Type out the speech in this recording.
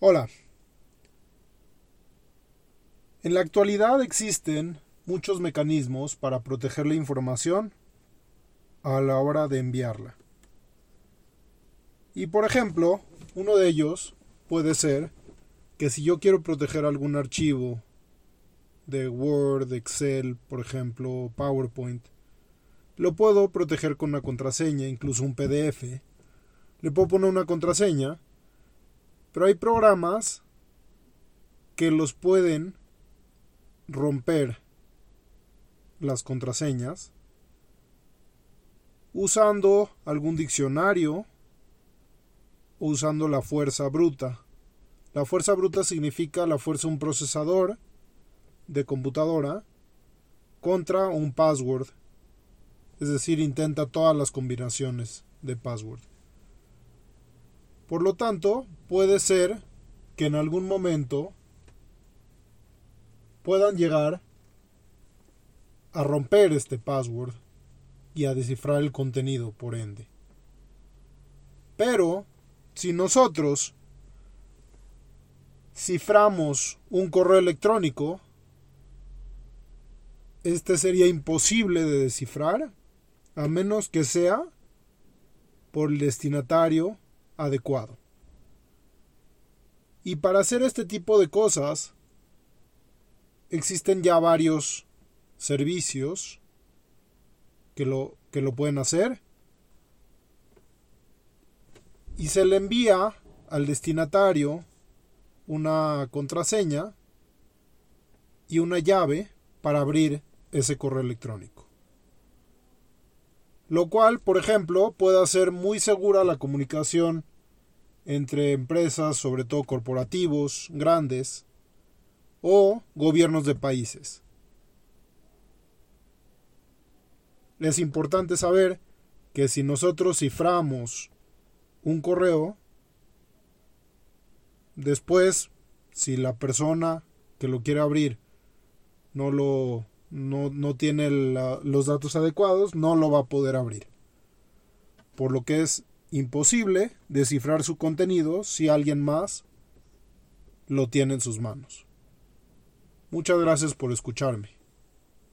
Hola. En la actualidad existen muchos mecanismos para proteger la información a la hora de enviarla. Y por ejemplo, uno de ellos puede ser que si yo quiero proteger algún archivo de Word, Excel, por ejemplo, PowerPoint, lo puedo proteger con una contraseña, incluso un PDF. Le puedo poner una contraseña, pero hay programas que los pueden romper las contraseñas usando algún diccionario o usando la fuerza bruta. La fuerza bruta significa la fuerza de un procesador de computadora contra un password. Es decir, intenta todas las combinaciones de password. Por lo tanto, puede ser que en algún momento puedan llegar a romper este password y a descifrar el contenido por ende. Pero, si nosotros ciframos un correo electrónico, este sería imposible de descifrar a menos que sea por el destinatario adecuado. Y para hacer este tipo de cosas, existen ya varios servicios que lo, que lo pueden hacer. Y se le envía al destinatario una contraseña y una llave para abrir ese correo electrónico. Lo cual, por ejemplo, puede hacer muy segura la comunicación entre empresas, sobre todo corporativos, grandes, o gobiernos de países. Es importante saber que si nosotros ciframos un correo, después, si la persona que lo quiere abrir no lo no, tiene los datos adecuados, no lo va a poder abrir. Por lo que es imposible descifrar su contenido si alguien más lo tiene en sus manos. Muchas gracias por escucharme.